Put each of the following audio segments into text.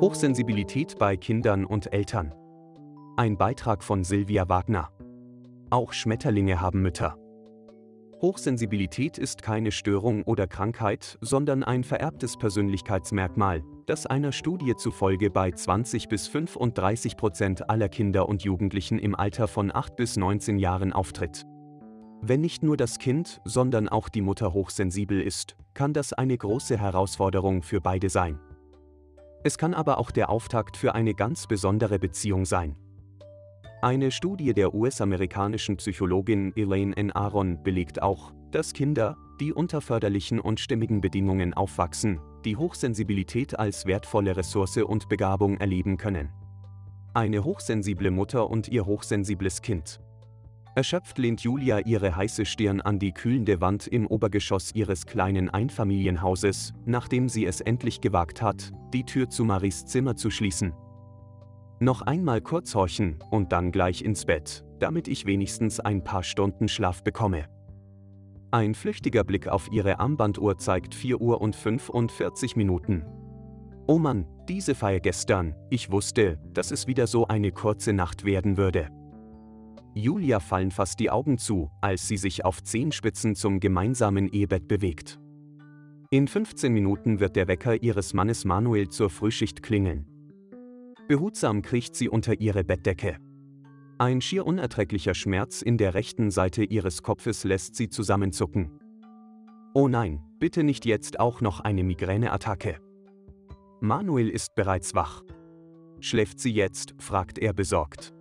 Hochsensibilität bei Kindern und Eltern. Ein Beitrag von Silvia Wagner. Auch Schmetterlinge haben Mütter. Hochsensibilität ist keine Störung oder Krankheit, sondern ein vererbtes Persönlichkeitsmerkmal, das einer Studie zufolge bei 20 bis 35 Prozent aller Kinder und Jugendlichen im Alter von 8 bis 19 Jahren auftritt. Wenn nicht nur das Kind, sondern auch die Mutter hochsensibel ist, kann das eine große Herausforderung für beide sein. Es kann aber auch der Auftakt für eine ganz besondere Beziehung sein. Eine Studie der US-amerikanischen Psychologin Elaine N. Aaron belegt auch, dass Kinder, die unter förderlichen und stimmigen Bedingungen aufwachsen, die Hochsensibilität als wertvolle Ressource und Begabung erleben können. Eine hochsensible Mutter und ihr hochsensibles Kind. Erschöpft lehnt Julia ihre heiße Stirn an die kühlende Wand im Obergeschoss ihres kleinen Einfamilienhauses, nachdem sie es endlich gewagt hat, die Tür zu Maries Zimmer zu schließen. Noch einmal kurz horchen und dann gleich ins Bett, damit ich wenigstens ein paar Stunden Schlaf bekomme. Ein flüchtiger Blick auf ihre Armbanduhr zeigt 4 Uhr und 45 Minuten. Oh Mann, diese Feier gestern, ich wusste, dass es wieder so eine kurze Nacht werden würde. Julia fallen fast die Augen zu, als sie sich auf Zehenspitzen zum gemeinsamen Ehebett bewegt. In 15 Minuten wird der Wecker ihres Mannes Manuel zur Frühschicht klingeln. Behutsam kriecht sie unter ihre Bettdecke. Ein schier unerträglicher Schmerz in der rechten Seite ihres Kopfes lässt sie zusammenzucken. Oh nein, bitte nicht jetzt auch noch eine Migräneattacke. Manuel ist bereits wach. Schläft sie jetzt? fragt er besorgt.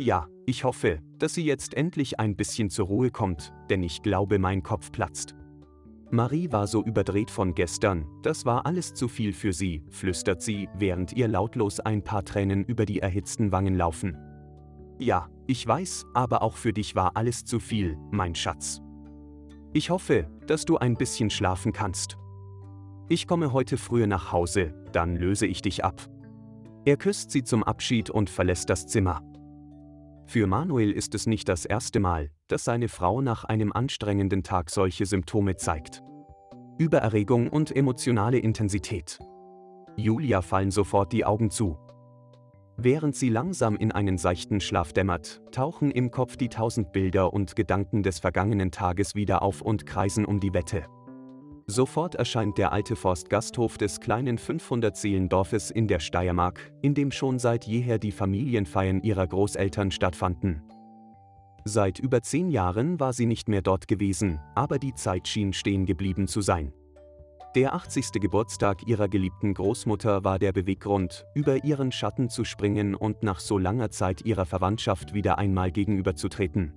Ja, ich hoffe, dass sie jetzt endlich ein bisschen zur Ruhe kommt, denn ich glaube, mein Kopf platzt. Marie war so überdreht von gestern, das war alles zu viel für sie, flüstert sie, während ihr lautlos ein paar Tränen über die erhitzten Wangen laufen. Ja, ich weiß, aber auch für dich war alles zu viel, mein Schatz. Ich hoffe, dass du ein bisschen schlafen kannst. Ich komme heute früh nach Hause, dann löse ich dich ab. Er küsst sie zum Abschied und verlässt das Zimmer. Für Manuel ist es nicht das erste Mal, dass seine Frau nach einem anstrengenden Tag solche Symptome zeigt. Übererregung und emotionale Intensität. Julia fallen sofort die Augen zu. Während sie langsam in einen seichten Schlaf dämmert, tauchen im Kopf die tausend Bilder und Gedanken des vergangenen Tages wieder auf und kreisen um die Wette. Sofort erscheint der alte Forstgasthof des kleinen 500-Seelendorfes in der Steiermark, in dem schon seit jeher die Familienfeiern ihrer Großeltern stattfanden. Seit über zehn Jahren war sie nicht mehr dort gewesen, aber die Zeit schien stehen geblieben zu sein. Der 80. Geburtstag ihrer geliebten Großmutter war der Beweggrund, über ihren Schatten zu springen und nach so langer Zeit ihrer Verwandtschaft wieder einmal gegenüberzutreten.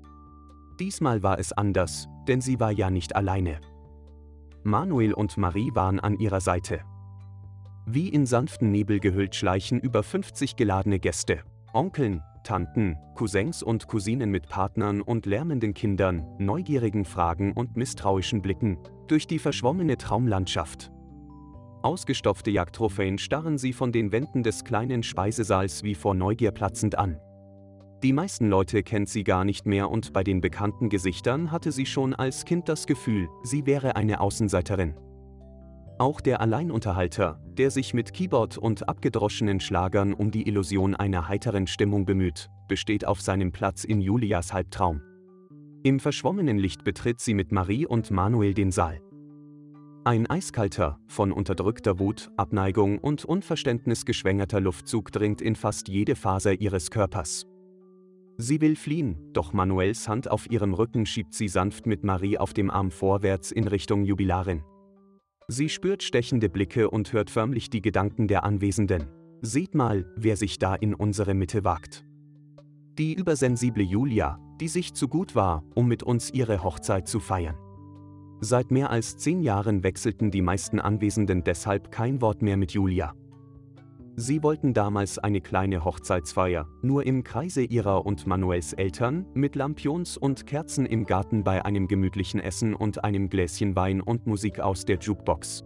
Diesmal war es anders, denn sie war ja nicht alleine. Manuel und Marie waren an ihrer Seite. Wie in sanften Nebel gehüllt schleichen über 50 geladene Gäste, Onkeln, Tanten, Cousins und Cousinen mit Partnern und lärmenden Kindern, neugierigen Fragen und misstrauischen Blicken, durch die verschwommene Traumlandschaft. Ausgestopfte Jagdtrophäen starren sie von den Wänden des kleinen Speisesaals wie vor Neugier platzend an. Die meisten Leute kennt sie gar nicht mehr und bei den bekannten Gesichtern hatte sie schon als Kind das Gefühl, sie wäre eine Außenseiterin. Auch der Alleinunterhalter, der sich mit Keyboard und abgedroschenen Schlagern um die Illusion einer heiteren Stimmung bemüht, besteht auf seinem Platz in Julias Halbtraum. Im verschwommenen Licht betritt sie mit Marie und Manuel den Saal. Ein eiskalter, von unterdrückter Wut, Abneigung und Unverständnis geschwängerter Luftzug dringt in fast jede Faser ihres Körpers. Sie will fliehen, doch Manuels Hand auf ihrem Rücken schiebt sie sanft mit Marie auf dem Arm vorwärts in Richtung Jubilarin. Sie spürt stechende Blicke und hört förmlich die Gedanken der Anwesenden. Seht mal, wer sich da in unsere Mitte wagt. Die übersensible Julia, die sich zu gut war, um mit uns ihre Hochzeit zu feiern. Seit mehr als zehn Jahren wechselten die meisten Anwesenden deshalb kein Wort mehr mit Julia. Sie wollten damals eine kleine Hochzeitsfeier, nur im Kreise ihrer und Manuels Eltern, mit Lampions und Kerzen im Garten bei einem gemütlichen Essen und einem Gläschen Wein und Musik aus der Jukebox.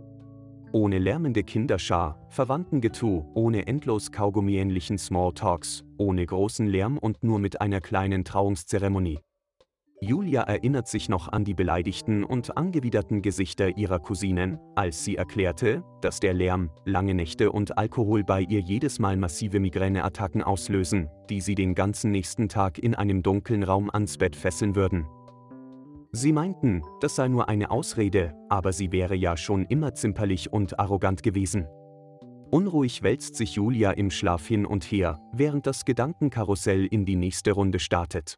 Ohne lärmende Kinderschar, Verwandtengetue, ohne endlos Kaugummi-ähnlichen Smalltalks, ohne großen Lärm und nur mit einer kleinen Trauungszeremonie. Julia erinnert sich noch an die beleidigten und angewiderten Gesichter ihrer Cousinen, als sie erklärte, dass der Lärm, lange Nächte und Alkohol bei ihr jedes Mal massive Migräneattacken auslösen, die sie den ganzen nächsten Tag in einem dunklen Raum ans Bett fesseln würden. Sie meinten, das sei nur eine Ausrede, aber sie wäre ja schon immer zimperlich und arrogant gewesen. Unruhig wälzt sich Julia im Schlaf hin und her, während das Gedankenkarussell in die nächste Runde startet.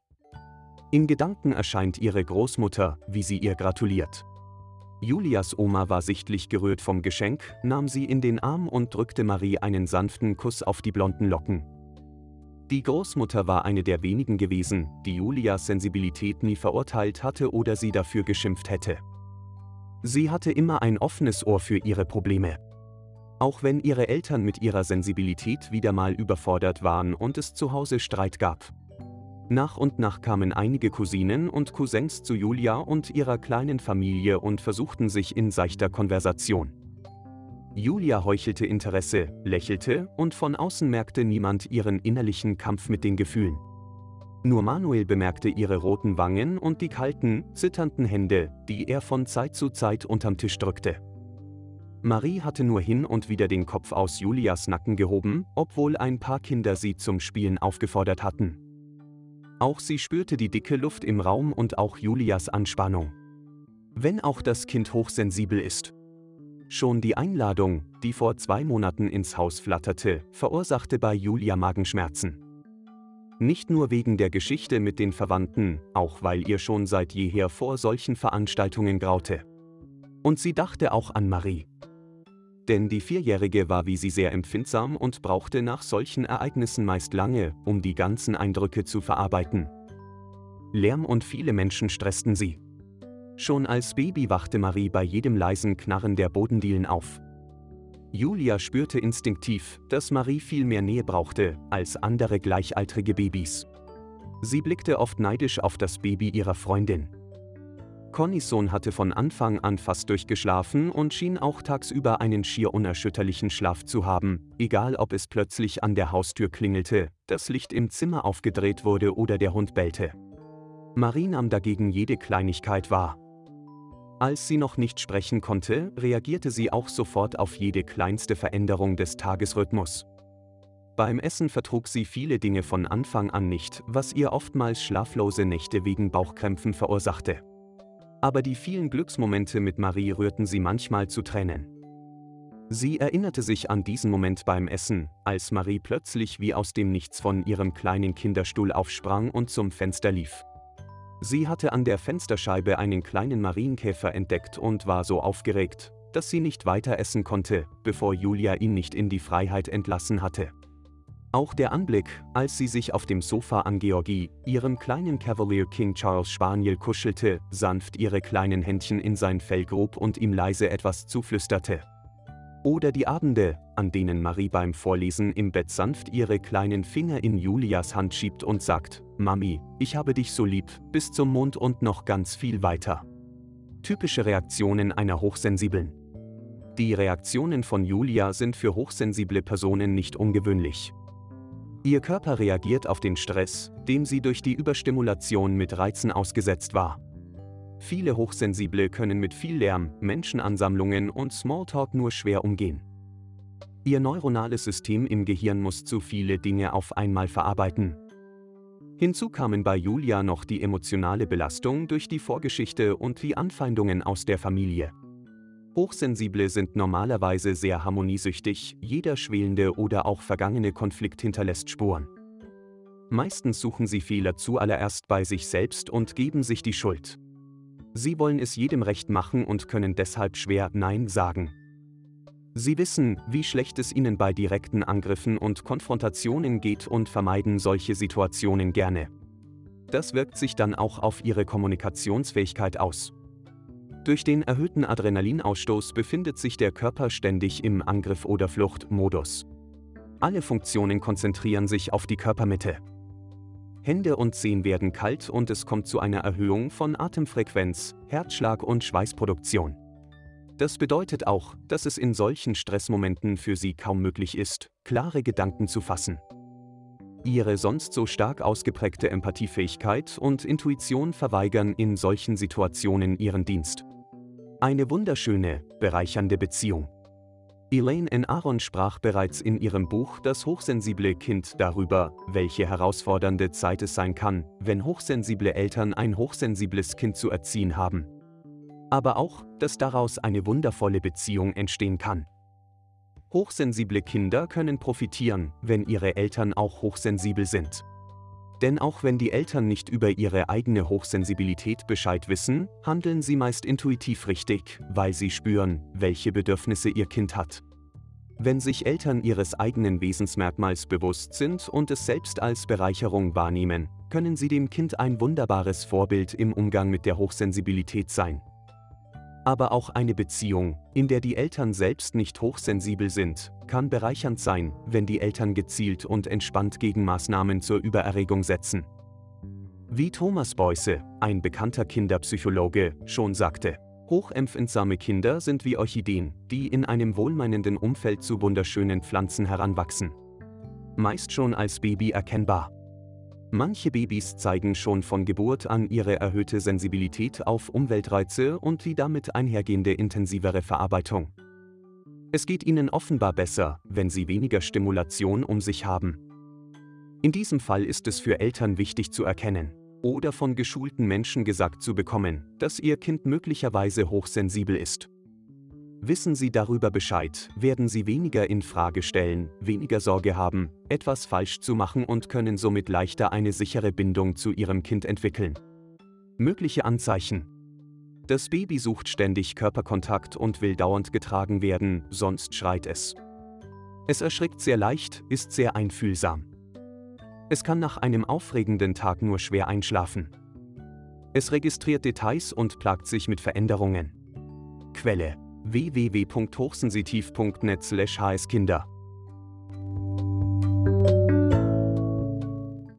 In Gedanken erscheint ihre Großmutter, wie sie ihr gratuliert. Julias Oma war sichtlich gerührt vom Geschenk, nahm sie in den Arm und drückte Marie einen sanften Kuss auf die blonden Locken. Die Großmutter war eine der wenigen gewesen, die Julias Sensibilität nie verurteilt hatte oder sie dafür geschimpft hätte. Sie hatte immer ein offenes Ohr für ihre Probleme. Auch wenn ihre Eltern mit ihrer Sensibilität wieder mal überfordert waren und es zu Hause Streit gab. Nach und nach kamen einige Cousinen und Cousins zu Julia und ihrer kleinen Familie und versuchten sich in seichter Konversation. Julia heuchelte Interesse, lächelte und von außen merkte niemand ihren innerlichen Kampf mit den Gefühlen. Nur Manuel bemerkte ihre roten Wangen und die kalten, zitternden Hände, die er von Zeit zu Zeit unterm Tisch drückte. Marie hatte nur hin und wieder den Kopf aus Julias Nacken gehoben, obwohl ein paar Kinder sie zum Spielen aufgefordert hatten. Auch sie spürte die dicke Luft im Raum und auch Julias Anspannung. Wenn auch das Kind hochsensibel ist, Schon die Einladung, die vor zwei Monaten ins Haus flatterte, verursachte bei Julia Magenschmerzen. Nicht nur wegen der Geschichte mit den Verwandten, auch weil ihr schon seit jeher vor solchen Veranstaltungen graute. Und sie dachte auch an Marie. Denn die Vierjährige war wie sie sehr empfindsam und brauchte nach solchen Ereignissen meist lange, um die ganzen Eindrücke zu verarbeiten. Lärm und viele Menschen stressten sie. Schon als Baby wachte Marie bei jedem leisen Knarren der Bodendielen auf. Julia spürte instinktiv, dass Marie viel mehr Nähe brauchte als andere gleichaltrige Babys. Sie blickte oft neidisch auf das Baby ihrer Freundin. Connys Sohn hatte von Anfang an fast durchgeschlafen und schien auch tagsüber einen schier unerschütterlichen Schlaf zu haben, egal ob es plötzlich an der Haustür klingelte, das Licht im Zimmer aufgedreht wurde oder der Hund bellte. Marie nahm dagegen jede Kleinigkeit wahr. Als sie noch nicht sprechen konnte, reagierte sie auch sofort auf jede kleinste Veränderung des Tagesrhythmus. Beim Essen vertrug sie viele Dinge von Anfang an nicht, was ihr oftmals schlaflose Nächte wegen Bauchkrämpfen verursachte. Aber die vielen Glücksmomente mit Marie rührten sie manchmal zu Tränen. Sie erinnerte sich an diesen Moment beim Essen, als Marie plötzlich wie aus dem Nichts von ihrem kleinen Kinderstuhl aufsprang und zum Fenster lief. Sie hatte an der Fensterscheibe einen kleinen Marienkäfer entdeckt und war so aufgeregt, dass sie nicht weiter essen konnte, bevor Julia ihn nicht in die Freiheit entlassen hatte. Auch der Anblick, als sie sich auf dem Sofa an Georgie, ihrem kleinen Cavalier King Charles Spaniel kuschelte, sanft ihre kleinen Händchen in sein Fell grub und ihm leise etwas zuflüsterte, oder die Abende, an denen Marie beim Vorlesen im Bett sanft ihre kleinen Finger in Julias Hand schiebt und sagt, Mami, ich habe dich so lieb, bis zum Mond und noch ganz viel weiter. Typische Reaktionen einer Hochsensiblen. Die Reaktionen von Julia sind für hochsensible Personen nicht ungewöhnlich. Ihr Körper reagiert auf den Stress, dem sie durch die Überstimulation mit Reizen ausgesetzt war. Viele Hochsensible können mit viel Lärm, Menschenansammlungen und Smalltalk nur schwer umgehen. Ihr neuronales System im Gehirn muss zu viele Dinge auf einmal verarbeiten. Hinzu kamen bei Julia noch die emotionale Belastung durch die Vorgeschichte und die Anfeindungen aus der Familie. Hochsensible sind normalerweise sehr harmoniesüchtig, jeder schwelende oder auch vergangene Konflikt hinterlässt Spuren. Meistens suchen sie Fehler zuallererst bei sich selbst und geben sich die Schuld. Sie wollen es jedem recht machen und können deshalb schwer Nein sagen. Sie wissen, wie schlecht es ihnen bei direkten Angriffen und Konfrontationen geht und vermeiden solche Situationen gerne. Das wirkt sich dann auch auf ihre Kommunikationsfähigkeit aus. Durch den erhöhten Adrenalinausstoß befindet sich der Körper ständig im Angriff- oder Fluchtmodus. Alle Funktionen konzentrieren sich auf die Körpermitte. Hände und Zehen werden kalt und es kommt zu einer Erhöhung von Atemfrequenz, Herzschlag und Schweißproduktion. Das bedeutet auch, dass es in solchen Stressmomenten für sie kaum möglich ist, klare Gedanken zu fassen. ihre sonst so stark ausgeprägte Empathiefähigkeit und Intuition verweigern in solchen Situationen ihren Dienst. Eine wunderschöne, bereichernde Beziehung. Elaine N. Aron sprach bereits in ihrem Buch Das hochsensible Kind darüber, welche herausfordernde Zeit es sein kann, wenn hochsensible Eltern ein hochsensibles Kind zu erziehen haben. Aber auch, dass daraus eine wundervolle Beziehung entstehen kann. Hochsensible Kinder können profitieren, wenn ihre Eltern auch hochsensibel sind. Denn auch wenn die Eltern nicht über ihre eigene Hochsensibilität Bescheid wissen, handeln sie meist intuitiv richtig, weil sie spüren, welche Bedürfnisse ihr Kind hat. Wenn sich Eltern ihres eigenen Wesensmerkmals bewusst sind und es selbst als Bereicherung wahrnehmen, können sie dem Kind ein wunderbares Vorbild im Umgang mit der Hochsensibilität sein. Aber auch eine Beziehung, in der die Eltern selbst nicht hochsensibel sind, kann bereichernd sein, wenn die Eltern gezielt und entspannt Gegenmaßnahmen zur Übererregung setzen. Wie Thomas Boyce, ein bekannter Kinderpsychologe, schon sagte, hochempfindsame Kinder sind wie Orchideen, die in einem wohlmeinenden Umfeld zu wunderschönen Pflanzen heranwachsen. Meist schon als Baby erkennbar. Manche Babys zeigen schon von Geburt an ihre erhöhte Sensibilität auf Umweltreize und die damit einhergehende intensivere Verarbeitung. Es geht ihnen offenbar besser, wenn sie weniger Stimulation um sich haben. In diesem Fall ist es für Eltern wichtig zu erkennen oder von geschulten Menschen gesagt zu bekommen, dass ihr Kind möglicherweise hochsensibel ist. Wissen Sie darüber Bescheid, werden Sie weniger in Frage stellen, weniger Sorge haben, etwas falsch zu machen und können somit leichter eine sichere Bindung zu Ihrem Kind entwickeln. Mögliche Anzeichen. Das Baby sucht ständig Körperkontakt und will dauernd getragen werden, sonst schreit es. Es erschrickt sehr leicht, ist sehr einfühlsam. Es kann nach einem aufregenden Tag nur schwer einschlafen. Es registriert Details und plagt sich mit Veränderungen. Quelle www.hochsensitiv.net/hskinder